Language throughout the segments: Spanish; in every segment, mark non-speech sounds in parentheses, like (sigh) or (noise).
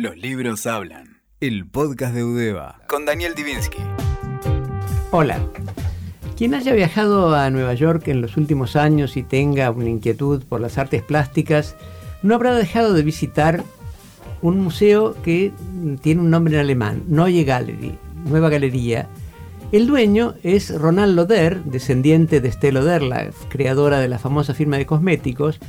Los libros hablan. El podcast de Udeva. Con Daniel Divinsky. Hola. Quien haya viajado a Nueva York en los últimos años y tenga una inquietud por las artes plásticas, no habrá dejado de visitar un museo que tiene un nombre en alemán, Neue Gallery, Nueva Galería. El dueño es Ronald Loder, descendiente de Estelle Loder, la creadora de la famosa firma de cosméticos,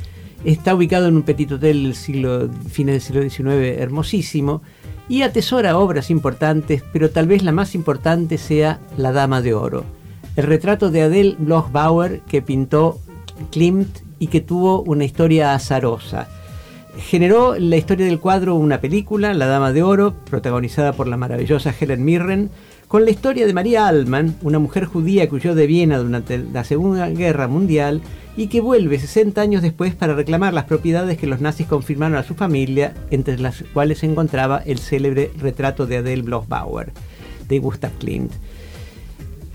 Está ubicado en un petit hotel del siglo, fines del siglo XIX hermosísimo y atesora obras importantes, pero tal vez la más importante sea La Dama de Oro, el retrato de Adele Bloch-Bauer que pintó Klimt y que tuvo una historia azarosa. Generó la historia del cuadro una película, La Dama de Oro, protagonizada por la maravillosa Helen Mirren, con la historia de María Alman, una mujer judía que huyó de Viena durante la Segunda Guerra Mundial y que vuelve 60 años después para reclamar las propiedades que los nazis confirmaron a su familia, entre las cuales se encontraba el célebre retrato de Adele Bloch-Bauer, de Gustav Klimt.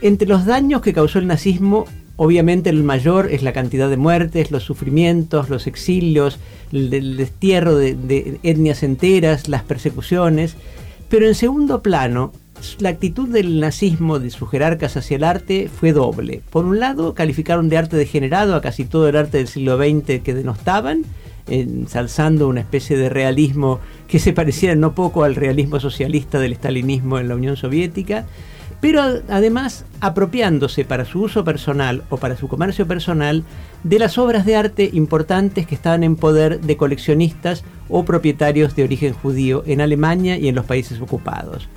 Entre los daños que causó el nazismo, obviamente el mayor es la cantidad de muertes, los sufrimientos, los exilios, el, destierro de etnias enteras, las persecuciones, pero en segundo plano la actitud del nazismo de sus jerarcas hacia el arte fue doble. Por un lado, calificaron de arte degenerado a casi todo el arte del siglo XX que denostaban, ensalzando una especie de realismo que se pareciera no poco al realismo socialista del estalinismo en la Unión Soviética, pero además apropiándose para su uso personal o para su comercio personal de las obras de arte importantes que estaban en poder de coleccionistas o propietarios de origen judío en Alemania y en los países ocupados.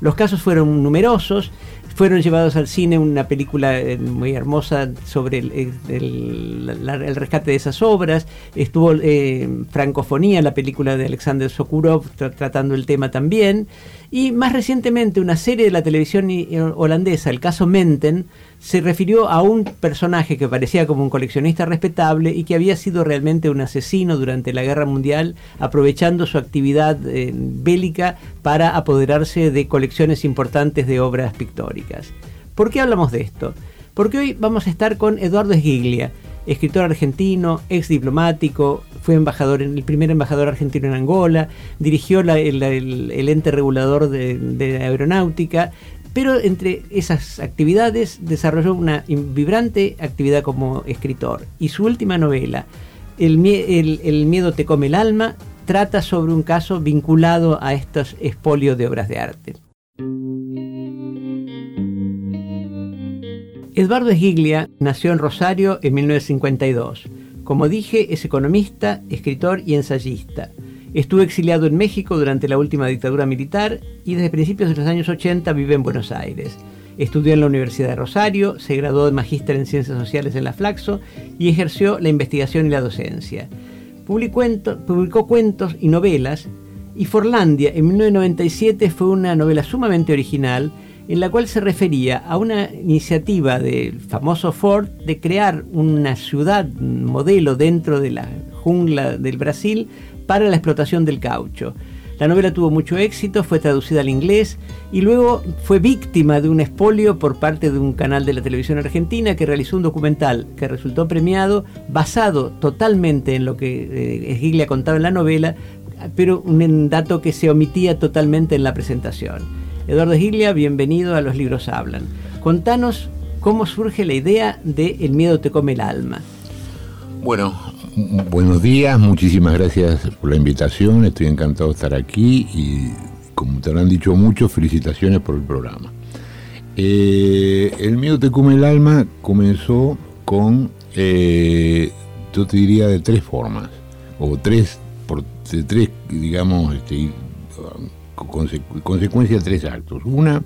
Los casos fueron numerosos, fueron llevados al cine una película eh, muy hermosa sobre el, rescate de esas obras, estuvo eh, Francofonía, la película de Alexander Sokurov tratando el tema también, y más recientemente una serie de la televisión holandesa, el caso Menten, se refirió a un personaje que parecía como un coleccionista respetable y que había sido realmente un asesino durante la Guerra Mundial, aprovechando su actividad eh, bélica para apoderarse de colecciones importantes de obras pictóricas. ¿Por qué hablamos de esto? Porque hoy vamos a estar con Eduardo Esgiglia, escritor argentino, ex diplomático, fue embajador, el primer embajador argentino en Angola, dirigió el, ente regulador de, aeronáutica, pero entre esas actividades desarrolló una vibrante actividad como escritor. Y su última novela, el, miedo te come el alma, trata sobre un caso vinculado a estos espolios de obras de arte. Eduardo Esgiglia nació en Rosario en 1952. Como dije, es economista, escritor y ensayista. Estuvo exiliado en México durante la última dictadura militar y desde principios de los años 80 vive en Buenos Aires. Estudió en la Universidad de Rosario, se graduó de magíster en Ciencias Sociales en la Flaxo y ejerció la investigación y la docencia. publicó cuentos y novelas y Forlandia en 1997 fue una novela sumamente original en la cual se refería a una iniciativa del famoso Ford de crear una ciudad modelo dentro de la jungla del Brasil para la explotación del caucho. La novela tuvo mucho éxito, fue traducida al inglés y luego fue víctima de un expolio por parte de un canal de la televisión argentina que realizó un documental que resultó premiado basado totalmente en lo que eh, contaba en la novela, pero un dato que se omitía totalmente en la presentación. Eduardo Gilia, bienvenido a Los Libros Hablan. Contanos cómo surge la idea de El miedo te come el alma. Bueno, buenos días, muchísimas gracias por la invitación, estoy encantado de estar aquí y como te lo han dicho muchos, felicitaciones por el programa. Eh, el miedo te come el alma comenzó con, eh, yo te diría, de tres formas, o tres, por, de tres digamos, este, consecuencia de tres actos. Una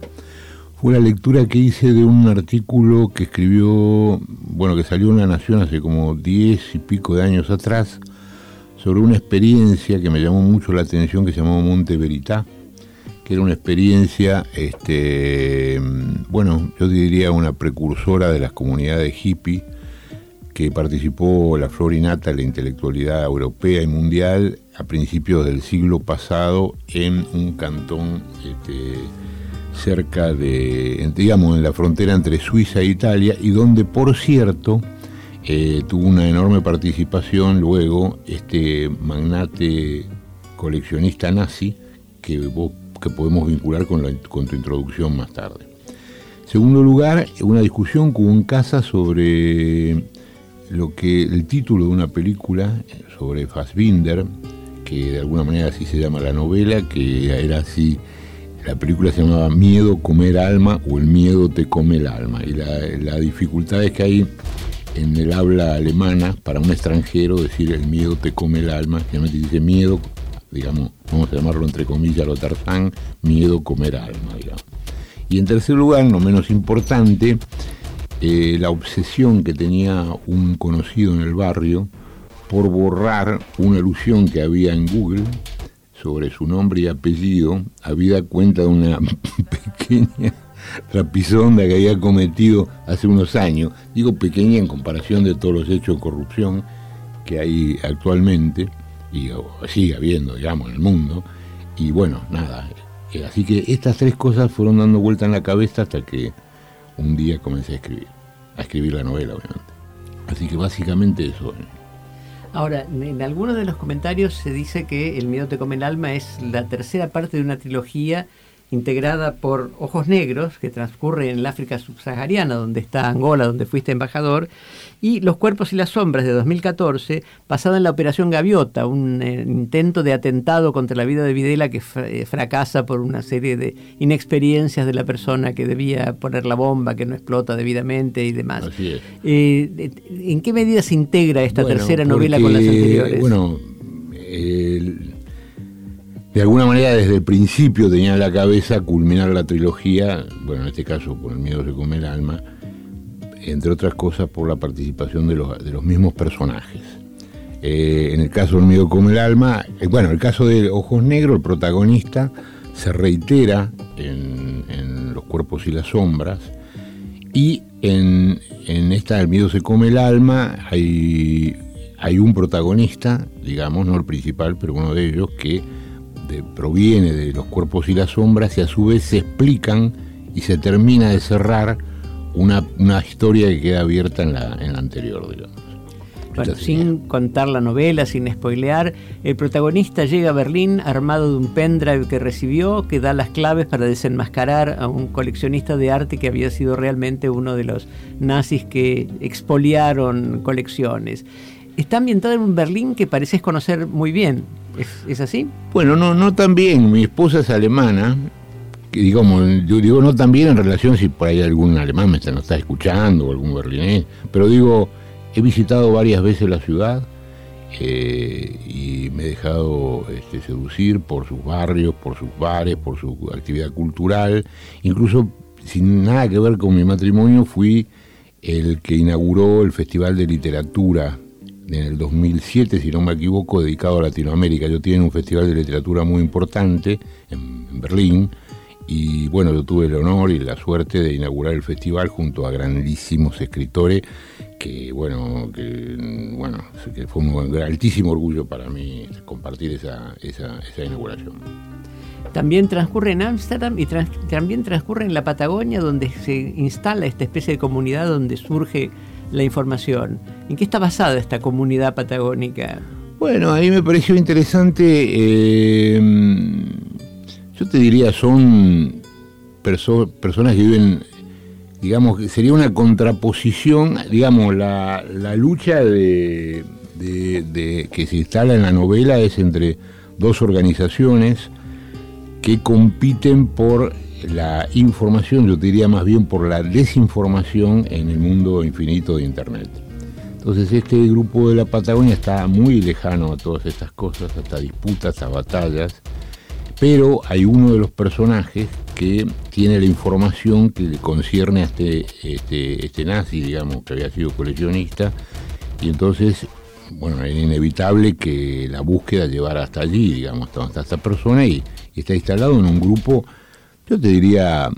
fue la lectura que hice de un artículo que escribió, bueno, que salió en La Nación hace como diez y pico de años atrás, sobre una experiencia que me llamó mucho la atención que se llamó Monte Verità, que era una experiencia, este, bueno, yo diría una precursora de las comunidades hippie, que participó la flor innata de la intelectualidad europea y mundial a principios del siglo pasado en un cantón este, cerca de, digamos, en la frontera entre Suiza e Italia, y donde, por cierto, eh, tuvo una enorme participación luego este magnate coleccionista nazi, que, que podemos vincular con, la, con tu introducción más tarde. Segundo lugar, una discusión en casa sobre lo que el título de una película sobre Fassbinder, que de alguna manera así se llama la novela, que era así, la película se llamaba Miedo comer alma o El miedo te come el alma. Y la, dificultad es que hay en el habla alemana, para un extranjero, decir el miedo te come el alma, generalmente dice miedo, digamos, vamos a llamarlo entre comillas, lo Tarzán, miedo comer alma. Y en tercer lugar, no menos importante, eh, la obsesión que tenía un conocido en el barrio por borrar una alusión que había en Google sobre su nombre y apellido, habida cuenta de una (laughs) pequeña trapisonda que había cometido hace unos años, digo pequeña en comparación de todos los hechos de corrupción que hay actualmente, y sigue habiendo, digamos, en el mundo, y bueno, nada, eh, así que estas tres cosas fueron dando vuelta en la cabeza hasta que un día comencé a escribir, a escribir la novela, obviamente. Así que básicamente eso. Ahora, en algunos de los comentarios se dice que El miedo te come el alma es la tercera parte de una trilogía integrada por Ojos Negros, que transcurre en el África subsahariana, donde está Angola, donde fuiste embajador, y Los Cuerpos y las Sombras de 2014, basada en la Operación Gaviota, un eh, intento de atentado contra la vida de Videla que eh, fracasa por una serie de inexperiencias de la persona que debía poner la bomba, que no explota debidamente y demás. Eh, ¿En qué medida se integra esta tercera novela con las anteriores? Bueno, de alguna manera desde el principio tenía en la cabeza culminar la trilogía, bueno, en este caso por el miedo se come el alma, entre otras cosas por la participación de los, mismos personajes. Eh, en el caso del miedo come el alma, eh, bueno, el caso de Ojos Negros, el protagonista se reitera en, Los Cuerpos y las Sombras, y en, en esta El miedo se come el alma hay, hay un protagonista, digamos, no el principal, pero uno de ellos, que proviene de los cuerpos y las sombras y a su vez se explican y se termina de cerrar una, historia que queda abierta en la, en la anterior, digamos. Bueno, sin contar la novela, sin spoilear, el protagonista llega a Berlín armado de un pendrive que recibió que da las claves para desenmascarar a un coleccionista de arte que había sido realmente uno de los nazis que expoliaron colecciones. Está ambientado en un Berlín que pareces conocer muy bien. ¿Es, así? Bueno, no, no tan bien. Mi esposa es alemana. Que digamos, yo digo no tan bien en relación si por ahí algún alemán me está, no está escuchando o algún berlinés, pero digo, he visitado varias veces la ciudad eh, y me he dejado este, seducir por sus barrios, por sus bares, por su actividad cultural. Incluso sin nada que ver con mi matrimonio, fui el que inauguró el Festival de Literatura en el 2007, si no me equivoco, dedicado a Latinoamérica. Yo tiene un festival de literatura muy importante en, Berlín y bueno, yo tuve el honor y la suerte de inaugurar el festival junto a grandísimos escritores que bueno, bueno, fue un altísimo orgullo para mí compartir esa, esa, esa inauguración. También transcurre en Ámsterdam y también transcurre en la Patagonia, donde se instala esta especie de comunidad donde surge la información. ¿En qué está basada esta comunidad patagónica? Bueno, a mí me pareció interesante, eh, yo te diría, son personas que viven, digamos, sería una contraposición, digamos, la, lucha de, que se instala en la novela es entre dos organizaciones que compiten por la información, yo diría más bien por la desinformación en el mundo infinito de Internet. Entonces este grupo de la Patagonia está muy lejano a todas estas cosas, hasta disputas, a batallas, pero hay uno de los personajes que tiene la información que le concierne a este, este, este nazi, digamos, que había sido coleccionista, y entonces, bueno, era inevitable que la búsqueda llevara hasta allí, digamos, hasta esta persona, y está instalado en un grupo yo te diría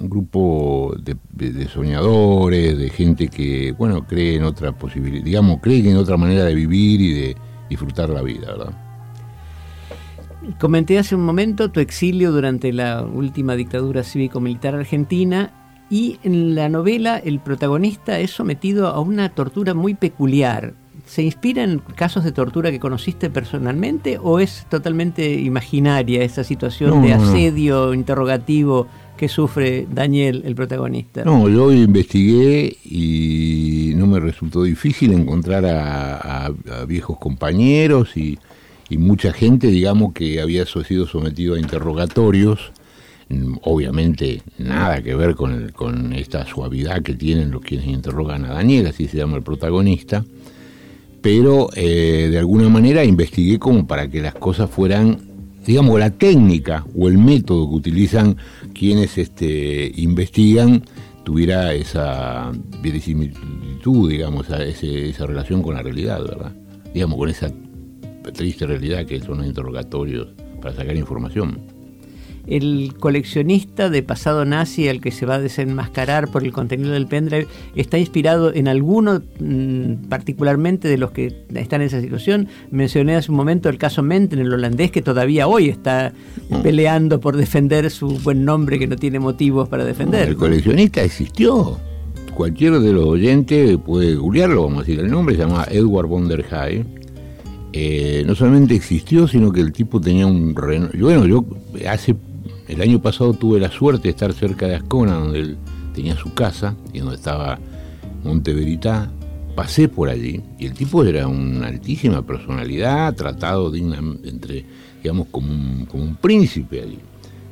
un grupo de, soñadores, de gente que, bueno, cree en otra posibilidad, digamos, cree en otra manera de vivir y de disfrutar la vida, ¿verdad? Comenté hace un momento tu exilio durante la última dictadura cívico-militar argentina y en la novela el protagonista es sometido a una tortura muy peculiar. ¿Se inspira en casos de tortura que conociste personalmente o es totalmente imaginaria esa situación de asedio interrogativo que sufre Daniel, el protagonista? No, yo investigué y no me resultó difícil encontrar a, viejos compañeros y, y, mucha gente, digamos, que había sido sometido a interrogatorios. Obviamente nada que ver con, con esta suavidad que tienen los quienes interrogan a Daniel, así se llama el protagonista, pero eh, de alguna manera investigué como para que las cosas fueran, digamos, la técnica o el método que utilizan quienes este, investigan tuviera esa verisimilitud, digamos, esa relación con la realidad, ¿verdad? Digamos, con esa triste realidad que son los interrogatorios para sacar información el coleccionista de pasado nazi al que se va a desenmascarar por el contenido del pendrive está inspirado en alguno mm, particularmente de los que están en esa situación. Mencioné hace un momento el caso Menten, el holandés, que todavía hoy está mm. peleando por defender su buen nombre que no tiene motivos para defender. El coleccionista existió. Cualquiera de los oyentes puede googlearlo, vamos a decir el nombre, se llama Edward von der Hay. Eh, no solamente existió, sino que el tipo tenía un... Bueno, yo hace el año pasado tuve la suerte de estar cerca de Ascona, donde él tenía su casa y donde estaba Monteveritá. Pasé por allí y el tipo era una altísima personalidad, tratado entre, digamos, como un, príncipe allí.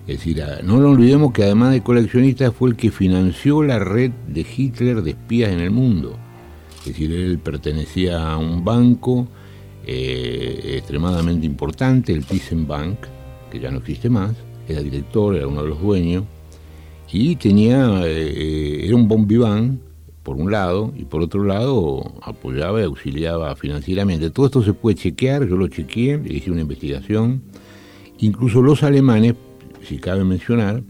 Es decir, no lo olvidemos que además de coleccionista fue el que financió la red de Hitler de espías en el mundo. Es decir, él pertenecía a un banco eh, extremadamente importante, el Thyssen-Bank, que ya no existe más, era director, era uno de los dueños, y tenía, eh, era un bon vivant, por un lado, y por otro lado apoyaba y auxiliaba financieramente. Todo esto se puede chequear, yo lo chequeé, hice una investigación. Incluso los alemanes, si cabe mencionar,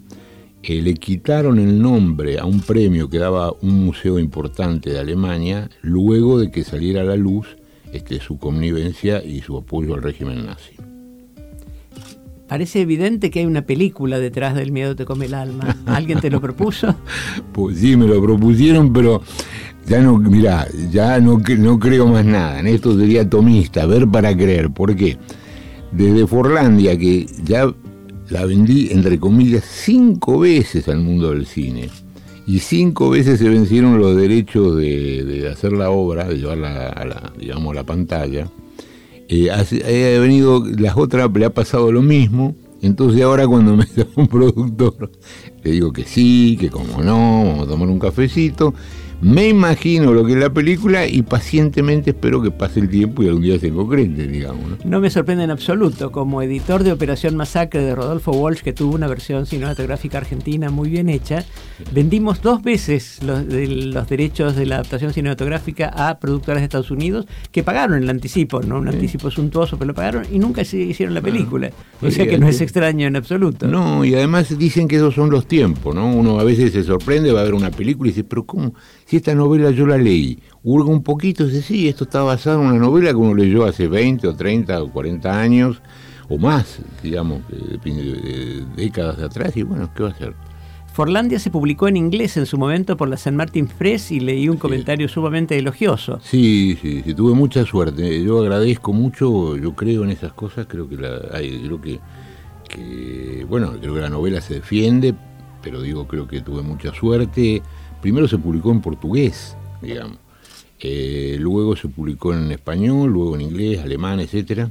eh, le quitaron el nombre a un premio que daba un museo importante de Alemania luego de que saliera a la luz este, su connivencia y su apoyo al régimen nazi parece evidente que hay una película detrás del miedo te come el alma. (laughs) ¿Alguien te lo propuso? Pues sí, me lo propusieron, pero ya no, mira, ya no, no creo más nada. En esto sería tomista, ver para creer. ¿Por qué? Desde Forlandia, que ya la vendí, entre comillas, cinco veces al mundo del cine. Y cinco veces se vencieron los derechos de, hacer la obra, de llevarla a la, digamos, a la pantalla eh, ha, venido, las otras le ha pasado lo mismo, entonces ahora cuando me (laughs) da un productor, le digo que sí, que como no, vamos a tomar un cafecito, me imagino lo que es la película y pacientemente espero que pase el tiempo y algún día se concrete, digamos. ¿no? no me sorprende en absoluto. Como editor de Operación Masacre de Rodolfo Walsh, que tuvo una versión cinematográfica argentina muy bien hecha, vendimos dos veces los, los derechos de la adaptación cinematográfica a productoras de Estados Unidos que pagaron el anticipo, ¿no? Un anticipo suntuoso, pero lo pagaron y nunca se hicieron la película. o sea que no es extraño en absoluto. No, y además dicen que esos son los tiempos, ¿no? Uno a veces se sorprende, va a ver una película y dice, pero ¿cómo? Si esta novela yo la leí, hurga un poquito, dice, sí, esto está basado en una novela que uno leyó hace 20 o 30 o 40 años, o más, digamos, décadas de atrás, y bueno, ¿qué va a hacer? Forlandia se publicó en inglés en su momento por la San Martin Press y leí un comentario sumamente elogioso. Sí, sí, sí, tuve mucha suerte. Yo agradezco mucho, yo creo en esas cosas, creo que la, creo que, que, bueno, creo que la novela se defiende, pero digo, creo que tuve mucha suerte primero se publicó en portugués, digamos, eh, luego se publicó en español, luego en inglés, alemán, etcétera.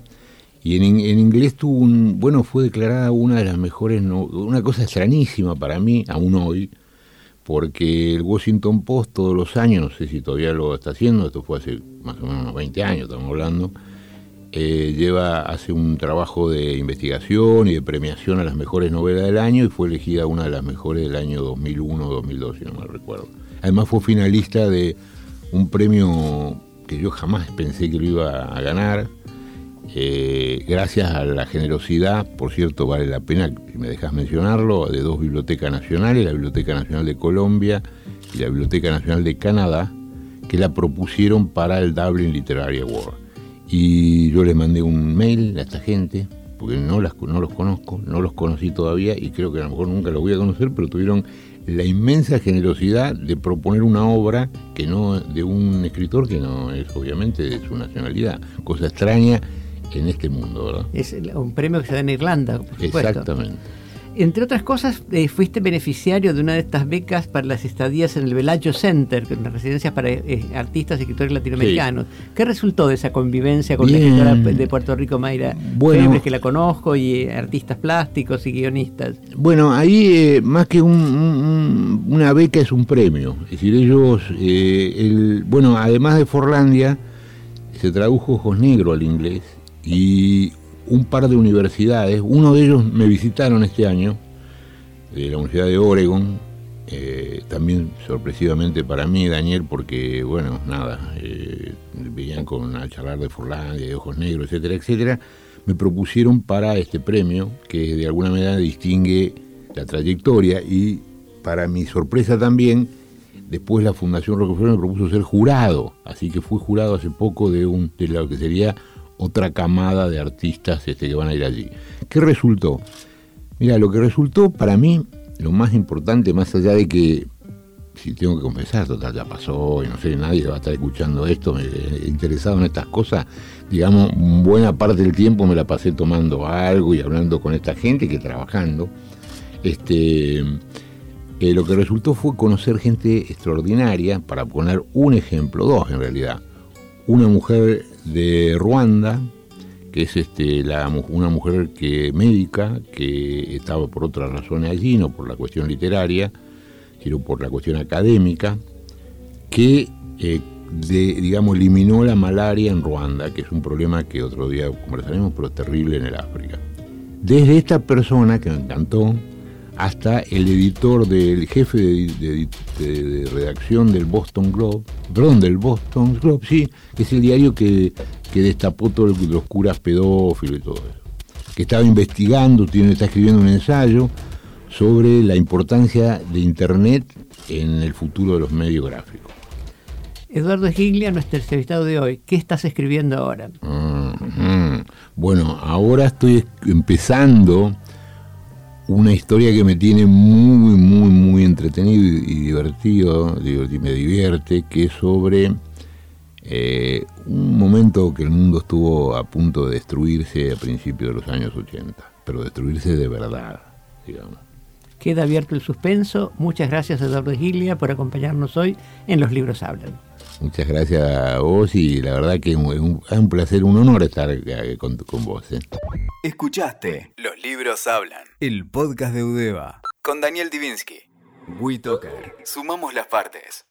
Y en, inglés tuvo un, bueno, fue declarada una de las mejores, una cosa extrañísima para mí, aún hoy, porque el Washington Post todos los años, no sé si todavía lo está haciendo, esto fue hace más o menos 20 años, estamos hablando, eh, lleva, hace un trabajo de investigación y de premiación a las mejores novelas del año y fue elegida una de las mejores del año 2001 o 2002, si no me recuerdo. Además fue finalista de un premio que yo jamás pensé que lo iba a ganar, eh, gracias a la generosidad, por cierto, vale la pena, si me dejas mencionarlo, de dos bibliotecas nacionales, la Biblioteca Nacional de Colombia y la Biblioteca Nacional de Canadá, que la propusieron para el Dublin Literary Award. Y yo le mandé un mail a esta gente porque no, las, no los conozco, no los conocí todavía y creo que a lo mejor nunca los voy a conocer, pero tuvieron la inmensa generosidad de proponer una obra que no de un escritor que no es obviamente de su nacionalidad, cosa extraña en este mundo, ¿verdad? Es un premio que se da en Irlanda, por supuesto. Exactamente. Entre otras cosas, eh, fuiste beneficiario de una de estas becas para las estadías en el Velayo Center, que es una residencia para eh, artistas y escritores latinoamericanos. ¿Qué resultó de esa convivencia con la escritora de Puerto Rico, Mayra bueno, que la conozco, y eh, artistas plásticos y guionistas? Bueno, ahí más que una beca es un premio. Es decir, ellos, el, bueno, además de Forlandia, se tradujo Ojos Negro al inglés y un par de universidades, uno de ellos me visitaron este año, de la Universidad de Oregon, eh, también sorpresivamente para mí, Daniel, porque, bueno, nada, eh, veían con a charlar de Forlandia, de Ojos Negros, etcétera, etcétera, me propusieron para este premio, que de alguna manera distingue la trayectoria y para mi sorpresa también, después la Fundación Rockefeller me propuso ser jurado, así que fui jurado hace poco de, un, de lo que sería otra camada de artistas este, que van a ir allí. ¿Qué resultó? Mira, lo que resultó para mí, lo más importante, más allá de que, si tengo que confesar, total, ya pasó y no sé, nadie va a estar escuchando esto, me, interesado en estas cosas, digamos, buena parte del tiempo me la pasé tomando algo y hablando con esta gente que trabajando. Este, eh, lo que resultó fue conocer gente extraordinaria, para poner un ejemplo, dos en realidad. Una mujer de Ruanda, que es este, una mujer que médica que estaba por otras razones allí, no por la cuestión literaria, sino por la cuestión académica, que eh, digamos eliminó la malaria en Ruanda, que es un problema que otro día conversaremos, pero terrible en el África. Desde esta persona que me encantó, hasta el editor del jefe de, redacción del Boston Globe, perdón, del Boston Globe, sí, que es el diario que, destapó todos los curas pedófilos y todo eso. Que estaba investigando, tiene, está escribiendo un ensayo sobre la importancia de Internet en el futuro de los medios gráficos. Eduardo Esgiglia, nuestro entrevistado de hoy, ¿qué estás escribiendo ahora? Mm, mm. Bueno, ahora estoy empezando una historia que me tiene muy, muy, muy entretenido y, divertido, me divierte, que es sobre eh, un momento que el mundo estuvo a punto de destruirse a principios de los años 80, pero destruirse de verdad, digamos. Queda abierto el suspenso. Muchas gracias, Eduardo Gilia, por acompañarnos hoy en Los Libros Hablan. Muchas gracias a vos y la verdad que es un, un placer, un honor estar eh, con, con vos. ¿eh? Escuchaste Los Libros Hablan, el podcast de Udeva, con Daniel Divinsky. WeToker. Sumamos las partes.